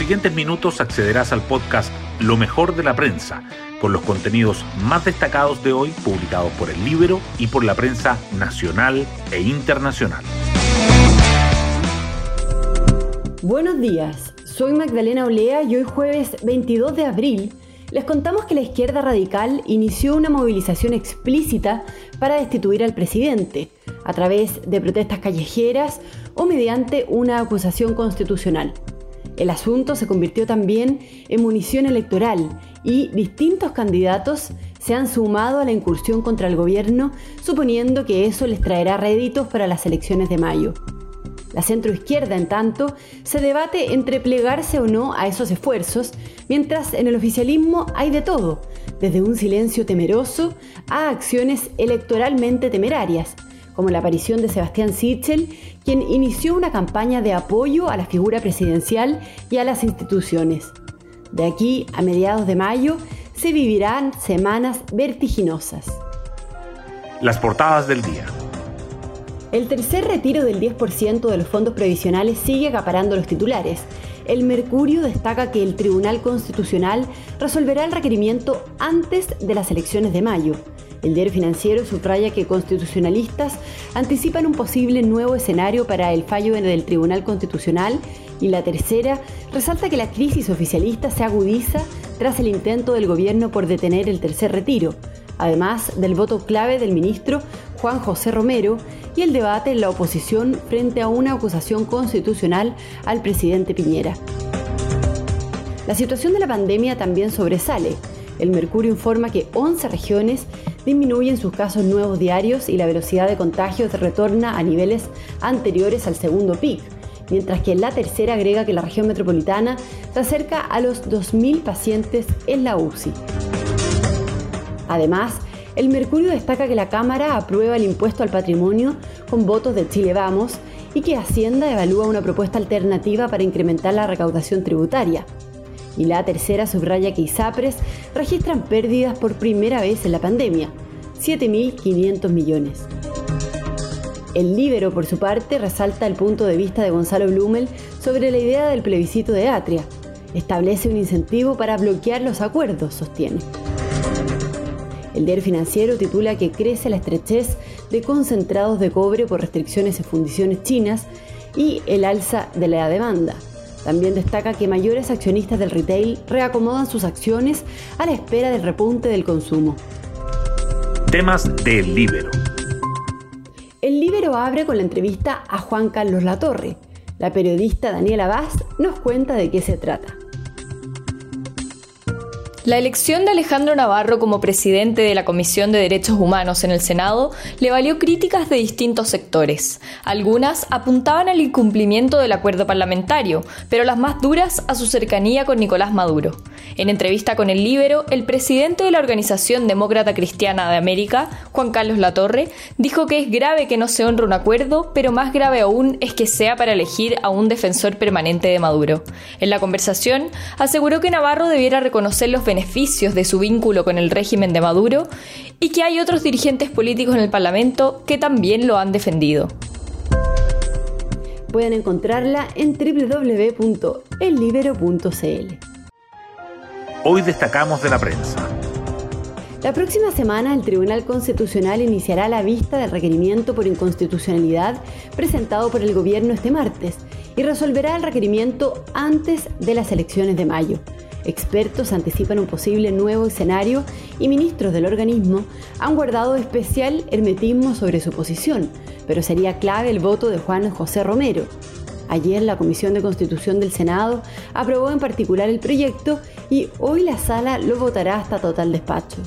siguientes minutos accederás al podcast Lo mejor de la prensa, con los contenidos más destacados de hoy publicados por el Libro y por la prensa nacional e internacional. Buenos días, soy Magdalena Olea y hoy jueves 22 de abril les contamos que la izquierda radical inició una movilización explícita para destituir al presidente, a través de protestas callejeras o mediante una acusación constitucional. El asunto se convirtió también en munición electoral y distintos candidatos se han sumado a la incursión contra el gobierno suponiendo que eso les traerá réditos para las elecciones de mayo. La centroizquierda, en tanto, se debate entre plegarse o no a esos esfuerzos, mientras en el oficialismo hay de todo, desde un silencio temeroso a acciones electoralmente temerarias, como la aparición de Sebastián Sichel, quien inició una campaña de apoyo a la figura presidencial y a las instituciones. De aquí a mediados de mayo se vivirán semanas vertiginosas. Las portadas del día. El tercer retiro del 10% de los fondos previsionales sigue acaparando los titulares. El Mercurio destaca que el Tribunal Constitucional resolverá el requerimiento antes de las elecciones de mayo. El diario financiero subraya que constitucionalistas anticipan un posible nuevo escenario para el fallo del Tribunal Constitucional y la tercera resalta que la crisis oficialista se agudiza tras el intento del gobierno por detener el tercer retiro, además del voto clave del ministro Juan José Romero y el debate en la oposición frente a una acusación constitucional al presidente Piñera. La situación de la pandemia también sobresale. El Mercurio informa que 11 regiones disminuyen sus casos nuevos diarios y la velocidad de contagios retorna a niveles anteriores al segundo pic, mientras que la tercera agrega que la región metropolitana se acerca a los 2.000 pacientes en la UCI. Además, el Mercurio destaca que la Cámara aprueba el impuesto al patrimonio con votos de Chile Vamos y que Hacienda evalúa una propuesta alternativa para incrementar la recaudación tributaria. Y la tercera subraya que ISAPRES registran pérdidas por primera vez en la pandemia, 7.500 millones. El Libero, por su parte, resalta el punto de vista de Gonzalo Blumel sobre la idea del plebiscito de Atria. Establece un incentivo para bloquear los acuerdos, sostiene. El diario financiero titula que crece la estrechez de concentrados de cobre por restricciones en fundiciones chinas y el alza de la demanda. También destaca que mayores accionistas del retail reacomodan sus acciones a la espera del repunte del consumo. Temas del Libero. El Libero abre con la entrevista a Juan Carlos Latorre. La periodista Daniela Vaz nos cuenta de qué se trata. La elección de Alejandro Navarro como presidente de la Comisión de Derechos Humanos en el Senado le valió críticas de distintos sectores. Algunas apuntaban al incumplimiento del acuerdo parlamentario, pero las más duras a su cercanía con Nicolás Maduro. En entrevista con el Libero, el presidente de la Organización Demócrata Cristiana de América, Juan Carlos Latorre, dijo que es grave que no se honre un acuerdo, pero más grave aún es que sea para elegir a un defensor permanente de Maduro. En la conversación, aseguró que Navarro debiera reconocer los beneficios de su vínculo con el régimen de Maduro y que hay otros dirigentes políticos en el Parlamento que también lo han defendido. Pueden encontrarla en www.ellibero.cl. Hoy destacamos de la prensa. La próxima semana el Tribunal Constitucional iniciará la vista del requerimiento por inconstitucionalidad presentado por el gobierno este martes y resolverá el requerimiento antes de las elecciones de mayo. Expertos anticipan un posible nuevo escenario y ministros del organismo han guardado especial hermetismo sobre su posición, pero sería clave el voto de Juan José Romero. Ayer la Comisión de Constitución del Senado aprobó en particular el proyecto y hoy la sala lo votará hasta total despacho.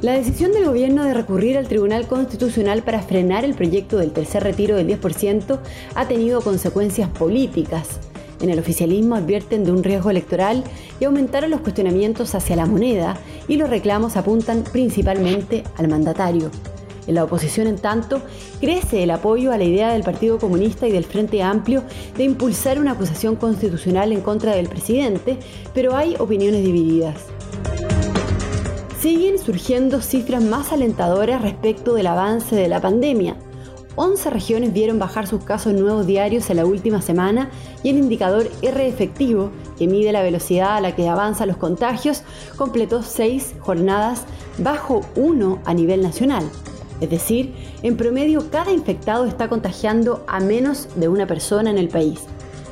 La decisión del gobierno de recurrir al Tribunal Constitucional para frenar el proyecto del tercer retiro del 10% ha tenido consecuencias políticas. En el oficialismo advierten de un riesgo electoral y aumentaron los cuestionamientos hacia la moneda y los reclamos apuntan principalmente al mandatario. En la oposición, en tanto, crece el apoyo a la idea del Partido Comunista y del Frente Amplio de impulsar una acusación constitucional en contra del presidente, pero hay opiniones divididas. Siguen surgiendo cifras más alentadoras respecto del avance de la pandemia. 11 regiones vieron bajar sus casos nuevos diarios en la última semana y el indicador R efectivo, que mide la velocidad a la que avanzan los contagios, completó 6 jornadas bajo 1 a nivel nacional. Es decir, en promedio cada infectado está contagiando a menos de una persona en el país.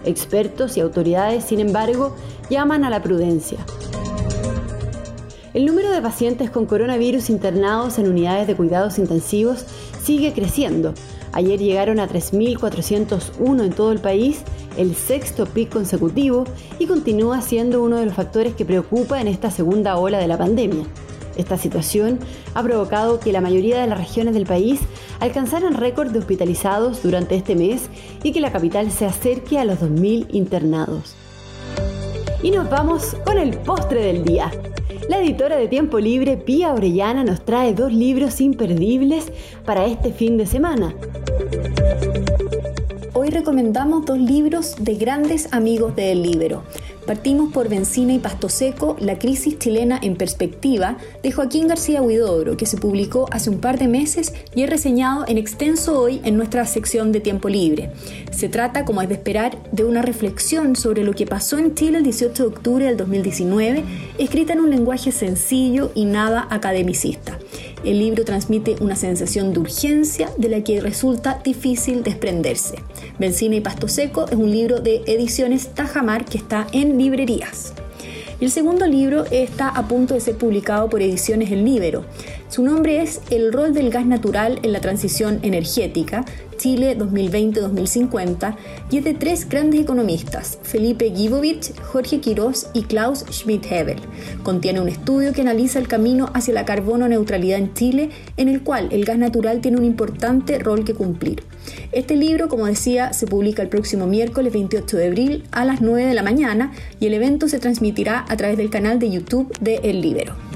Expertos y autoridades, sin embargo, llaman a la prudencia. El número de pacientes con coronavirus internados en unidades de cuidados intensivos sigue creciendo. Ayer llegaron a 3.401 en todo el país, el sexto pico consecutivo, y continúa siendo uno de los factores que preocupa en esta segunda ola de la pandemia. Esta situación ha provocado que la mayoría de las regiones del país alcanzaran récord de hospitalizados durante este mes y que la capital se acerque a los 2.000 internados. Y nos vamos con el postre del día. La editora de Tiempo Libre, Pía Orellana, nos trae dos libros imperdibles para este fin de semana. Recomendamos dos libros de grandes amigos del libro. Partimos por Benzina y Pasto Seco, La crisis chilena en perspectiva, de Joaquín García Huidobro, que se publicó hace un par de meses y es reseñado en extenso hoy en nuestra sección de tiempo libre. Se trata, como es de esperar, de una reflexión sobre lo que pasó en Chile el 18 de octubre del 2019, escrita en un lenguaje sencillo y nada academicista. El libro transmite una sensación de urgencia de la que resulta difícil desprenderse. Benzina y Pasto Seco es un libro de ediciones Tajamar que está en librerías. El segundo libro está a punto de ser publicado por Ediciones El Libero. Su nombre es El rol del gas natural en la transición energética, Chile 2020-2050 y es de tres grandes economistas, Felipe Gibovich, Jorge Quirós y Klaus Schmidt-Hebel. Contiene un estudio que analiza el camino hacia la carbono neutralidad en Chile, en el cual el gas natural tiene un importante rol que cumplir. Este libro, como decía, se publica el próximo miércoles 28 de abril a las 9 de la mañana y el evento se transmitirá a través del canal de YouTube de El Libero.